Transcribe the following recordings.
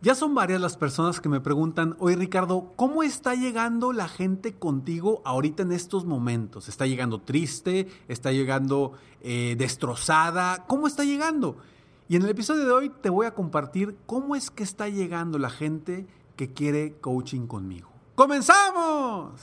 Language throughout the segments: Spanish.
Ya son varias las personas que me preguntan, oye Ricardo, ¿cómo está llegando la gente contigo ahorita en estos momentos? ¿Está llegando triste? ¿Está llegando eh, destrozada? ¿Cómo está llegando? Y en el episodio de hoy te voy a compartir cómo es que está llegando la gente que quiere coaching conmigo. ¡Comenzamos!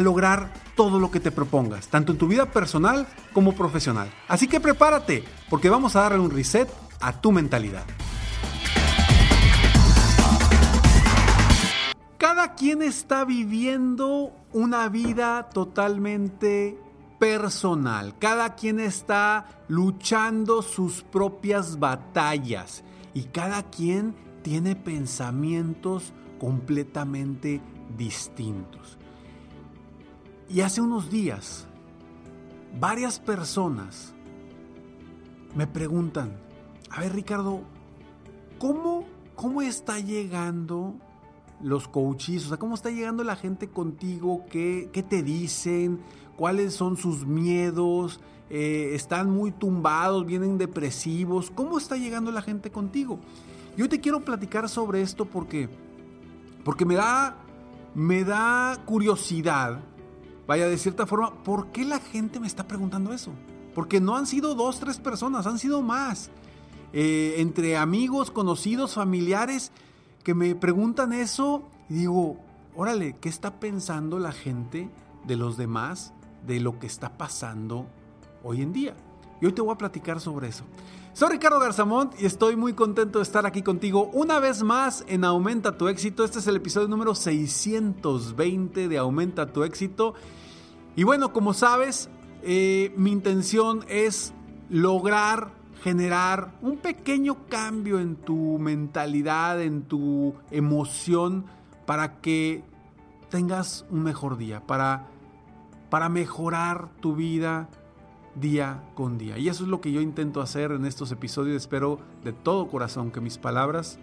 lograr todo lo que te propongas, tanto en tu vida personal como profesional. Así que prepárate, porque vamos a darle un reset a tu mentalidad. Cada quien está viviendo una vida totalmente personal. Cada quien está luchando sus propias batallas y cada quien tiene pensamientos completamente distintos. Y hace unos días, varias personas me preguntan, a ver Ricardo, ¿cómo, cómo está llegando los coaches? O sea, ¿cómo está llegando la gente contigo? ¿Qué, qué te dicen? ¿Cuáles son sus miedos? Eh, ¿Están muy tumbados? ¿Vienen depresivos? ¿Cómo está llegando la gente contigo? Yo te quiero platicar sobre esto porque, porque me, da, me da curiosidad Vaya, de cierta forma, ¿por qué la gente me está preguntando eso? Porque no han sido dos, tres personas, han sido más. Eh, entre amigos, conocidos, familiares, que me preguntan eso y digo, órale, ¿qué está pensando la gente de los demás de lo que está pasando hoy en día? Y hoy te voy a platicar sobre eso. Soy Ricardo Garzamont y estoy muy contento de estar aquí contigo una vez más en Aumenta tu éxito. Este es el episodio número 620 de Aumenta tu éxito. Y bueno, como sabes, eh, mi intención es lograr generar un pequeño cambio en tu mentalidad, en tu emoción, para que tengas un mejor día, para, para mejorar tu vida día con día. Y eso es lo que yo intento hacer en estos episodios. Espero de todo corazón que mis palabras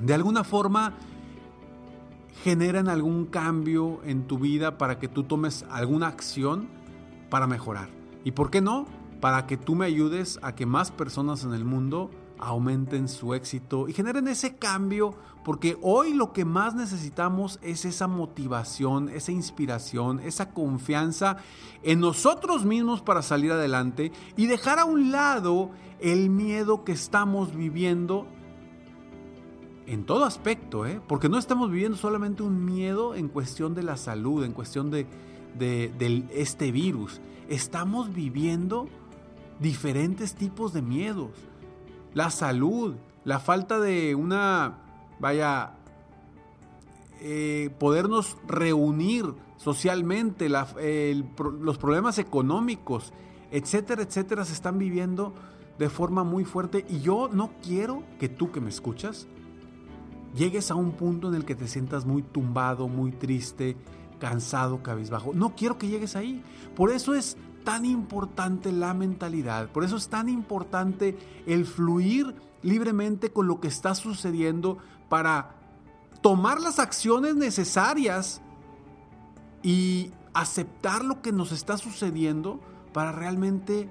de alguna forma generen algún cambio en tu vida para que tú tomes alguna acción para mejorar. ¿Y por qué no? Para que tú me ayudes a que más personas en el mundo aumenten su éxito y generen ese cambio, porque hoy lo que más necesitamos es esa motivación, esa inspiración, esa confianza en nosotros mismos para salir adelante y dejar a un lado el miedo que estamos viviendo en todo aspecto, ¿eh? porque no estamos viviendo solamente un miedo en cuestión de la salud, en cuestión de, de este virus, estamos viviendo diferentes tipos de miedos la salud, la falta de una, vaya, eh, podernos reunir socialmente, los problemas económicos, etcétera, etcétera, se están viviendo de forma muy fuerte y yo no quiero que tú que me escuchas llegues a un punto en el que te sientas muy tumbado, muy triste, cansado, cabizbajo. No quiero que llegues ahí. Por eso es tan importante la mentalidad, por eso es tan importante el fluir libremente con lo que está sucediendo para tomar las acciones necesarias y aceptar lo que nos está sucediendo para realmente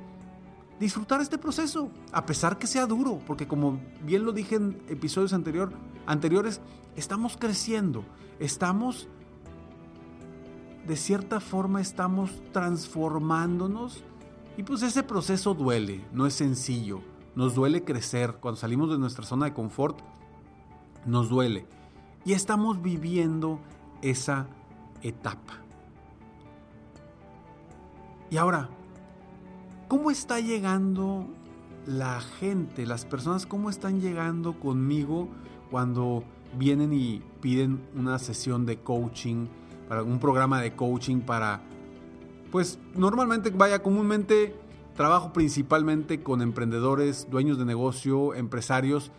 disfrutar este proceso, a pesar que sea duro, porque como bien lo dije en episodios anterior, anteriores, estamos creciendo, estamos de cierta forma estamos transformándonos y pues ese proceso duele, no es sencillo, nos duele crecer, cuando salimos de nuestra zona de confort, nos duele y estamos viviendo esa etapa. Y ahora, ¿cómo está llegando la gente, las personas, cómo están llegando conmigo cuando vienen y piden una sesión de coaching? Para un programa de coaching para, pues normalmente, vaya, comúnmente trabajo principalmente con emprendedores, dueños de negocio, empresarios.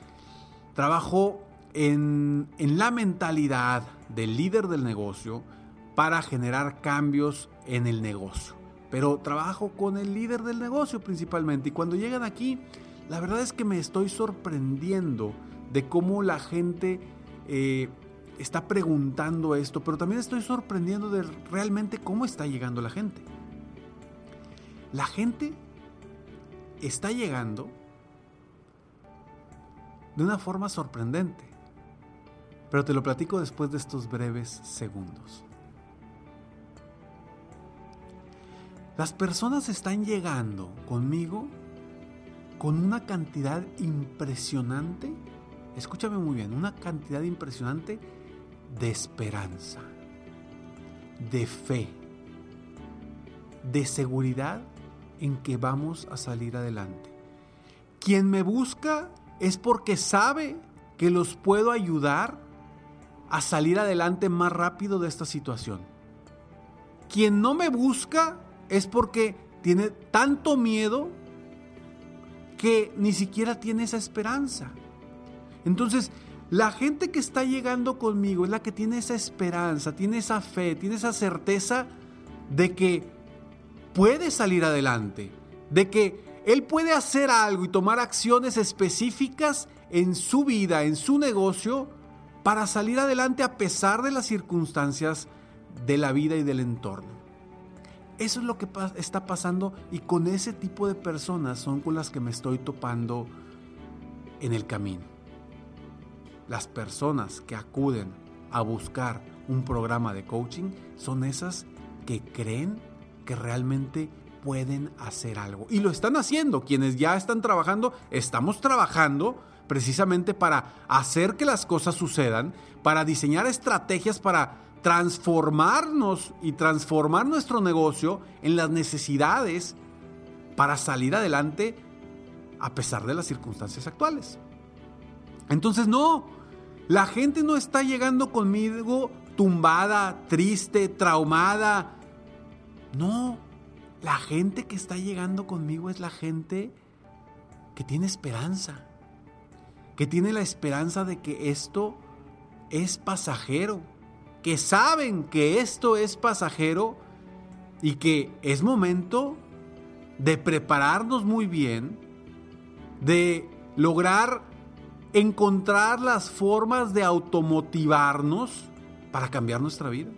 Trabajo en, en la mentalidad del líder del negocio para generar cambios en el negocio. Pero trabajo con el líder del negocio principalmente. Y cuando llegan aquí, la verdad es que me estoy sorprendiendo de cómo la gente eh, está preguntando esto, pero también estoy sorprendiendo de realmente cómo está llegando la gente. La gente está llegando de una forma sorprendente, pero te lo platico después de estos breves segundos. Las personas están llegando conmigo con una cantidad impresionante, escúchame muy bien, una cantidad impresionante de esperanza, de fe, de seguridad en que vamos a salir adelante. Quien me busca es porque sabe que los puedo ayudar a salir adelante más rápido de esta situación. Quien no me busca es porque tiene tanto miedo que ni siquiera tiene esa esperanza. Entonces, la gente que está llegando conmigo es la que tiene esa esperanza, tiene esa fe, tiene esa certeza de que puede salir adelante, de que él puede hacer algo y tomar acciones específicas en su vida, en su negocio, para salir adelante a pesar de las circunstancias de la vida y del entorno. Eso es lo que está pasando y con ese tipo de personas son con las que me estoy topando en el camino. Las personas que acuden a buscar un programa de coaching son esas que creen que realmente pueden hacer algo. Y lo están haciendo. Quienes ya están trabajando, estamos trabajando precisamente para hacer que las cosas sucedan, para diseñar estrategias para transformarnos y transformar nuestro negocio en las necesidades para salir adelante a pesar de las circunstancias actuales. Entonces no, la gente no está llegando conmigo tumbada, triste, traumada. No, la gente que está llegando conmigo es la gente que tiene esperanza, que tiene la esperanza de que esto es pasajero que saben que esto es pasajero y que es momento de prepararnos muy bien, de lograr encontrar las formas de automotivarnos para cambiar nuestra vida.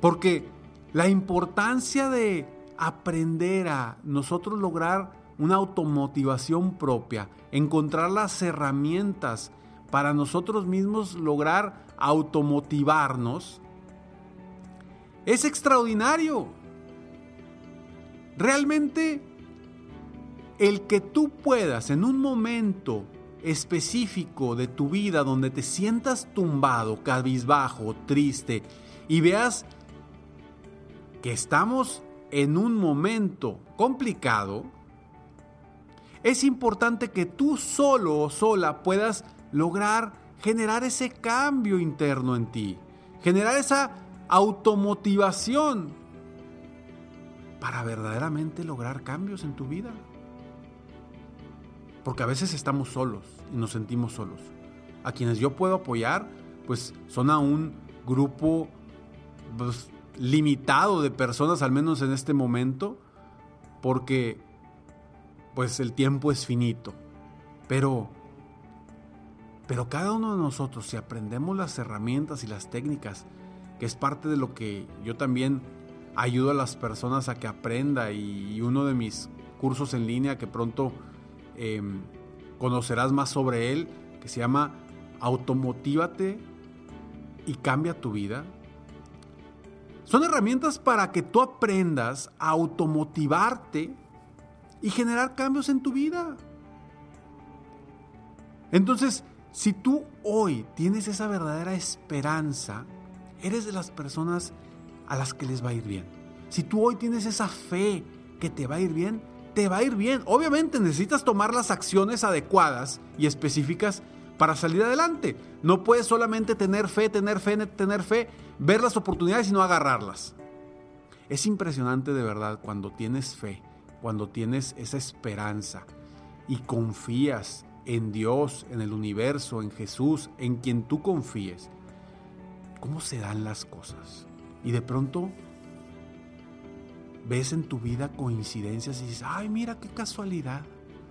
Porque la importancia de aprender a nosotros lograr una automotivación propia, encontrar las herramientas para nosotros mismos lograr automotivarnos, es extraordinario. Realmente el que tú puedas en un momento específico de tu vida donde te sientas tumbado, cabizbajo, triste y veas que estamos en un momento complicado, es importante que tú solo o sola puedas lograr generar ese cambio interno en ti, generar esa automotivación para verdaderamente lograr cambios en tu vida. Porque a veces estamos solos y nos sentimos solos. A quienes yo puedo apoyar, pues son a un grupo pues, limitado de personas, al menos en este momento, porque pues el tiempo es finito. Pero pero cada uno de nosotros, si aprendemos las herramientas y las técnicas, que es parte de lo que yo también ayudo a las personas a que aprenda y uno de mis cursos en línea que pronto em, conocerás más sobre él, que se llama Automotívate y cambia tu vida. Son herramientas para que tú aprendas a automotivarte y generar cambios en tu vida. Entonces, si tú hoy tienes esa verdadera esperanza, eres de las personas a las que les va a ir bien. Si tú hoy tienes esa fe que te va a ir bien, te va a ir bien. Obviamente necesitas tomar las acciones adecuadas y específicas para salir adelante. No puedes solamente tener fe, tener fe, tener fe, ver las oportunidades y no agarrarlas. Es impresionante de verdad cuando tienes fe, cuando tienes esa esperanza y confías en Dios, en el universo, en Jesús, en quien tú confíes. ¿Cómo se dan las cosas? Y de pronto ves en tu vida coincidencias y dices, ay, mira qué casualidad,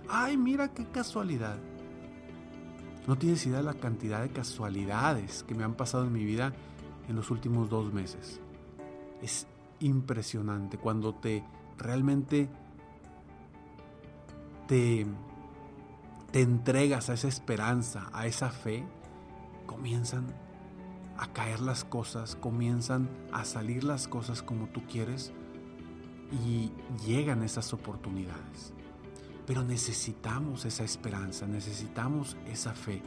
ay, mira qué casualidad. No tienes idea de la cantidad de casualidades que me han pasado en mi vida en los últimos dos meses. Es impresionante cuando te realmente te, te entregas a esa esperanza, a esa fe, comienzan a caer las cosas, comienzan a salir las cosas como tú quieres y llegan esas oportunidades. Pero necesitamos esa esperanza, necesitamos esa fe.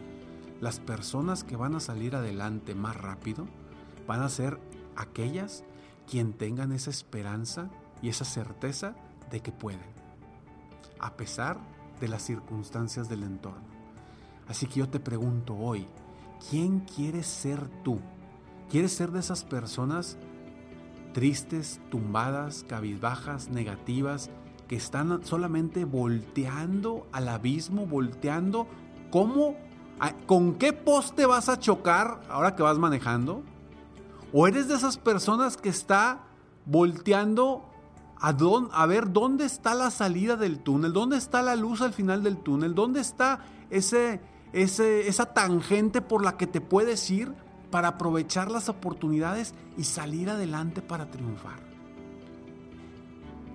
Las personas que van a salir adelante más rápido van a ser aquellas quien tengan esa esperanza y esa certeza de que pueden, a pesar de las circunstancias del entorno. Así que yo te pregunto hoy, ¿quién quieres ser tú? ¿Quieres ser de esas personas tristes, tumbadas, cabizbajas, negativas, que están solamente volteando al abismo, volteando. Cómo, con qué poste vas a chocar ahora que vas manejando. O eres de esas personas que está volteando a, a ver dónde está la salida del túnel, dónde está la luz al final del túnel, dónde está ese, ese, esa tangente por la que te puedes ir para aprovechar las oportunidades y salir adelante para triunfar.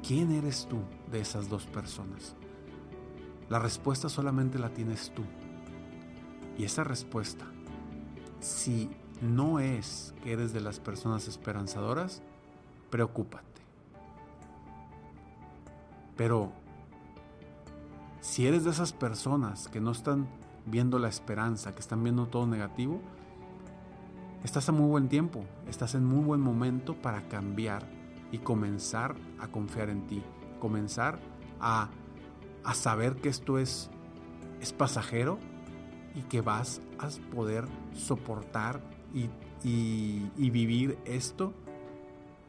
¿Quién eres tú? de esas dos personas? La respuesta solamente la tienes tú. Y esa respuesta, si no es que eres de las personas esperanzadoras, preocúpate. Pero si eres de esas personas que no están viendo la esperanza, que están viendo todo negativo, estás a muy buen tiempo, estás en muy buen momento para cambiar y comenzar a confiar en ti, comenzar a, saber que esto es, es pasajero y que vas a poder soportar y, vivir esto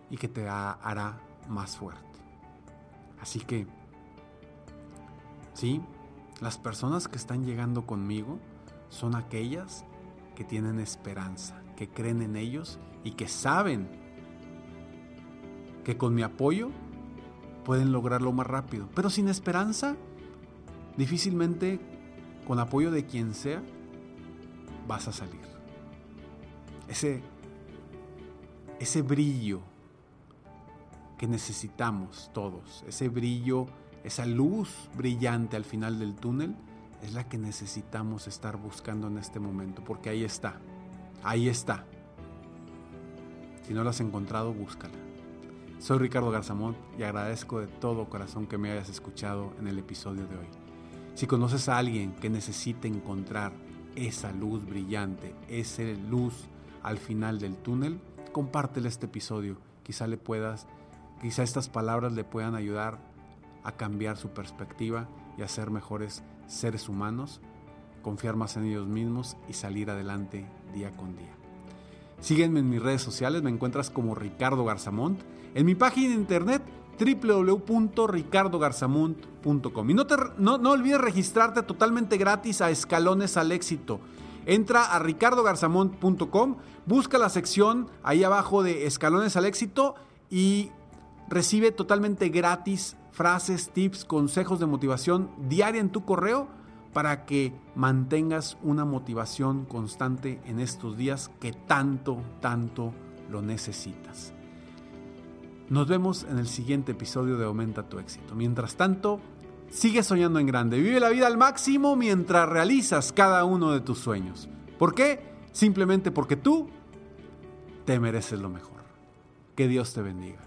y que te hará más fuerte. Así que, sí, las personas que están llegando conmigo son aquellas que tienen esperanza, que creen en ellos y que saben que con mi apoyo pueden lograrlo más rápido. Pero sin esperanza, difícilmente, con apoyo de quien sea, vas a salir. Ese, ese brillo que necesitamos todos, ese brillo, esa luz brillante al final del túnel, es la que necesitamos estar buscando en este momento, porque ahí está, ahí está. Si no la has encontrado, búscala. Soy Ricardo Garzamón y agradezco de todo corazón que me hayas escuchado en el episodio de hoy. Si conoces a alguien que necesite encontrar esa luz brillante, esa luz al final del túnel, compártele este episodio. Quizá le puedas, quizá estas palabras le puedan ayudar a cambiar su perspectiva y a ser mejores seres humanos, confiar más en ellos mismos y salir adelante día con día. Sígueme en mis redes sociales, me encuentras como Ricardo Garzamont en mi página de internet www.ricardogarzamont.com. Y no, te, no, no olvides registrarte totalmente gratis a Escalones al Éxito. Entra a ricardogarzamont.com, busca la sección ahí abajo de Escalones al Éxito y recibe totalmente gratis frases, tips, consejos de motivación diaria en tu correo para que mantengas una motivación constante en estos días que tanto, tanto lo necesitas. Nos vemos en el siguiente episodio de Aumenta tu éxito. Mientras tanto, sigue soñando en grande. Vive la vida al máximo mientras realizas cada uno de tus sueños. ¿Por qué? Simplemente porque tú te mereces lo mejor. Que Dios te bendiga.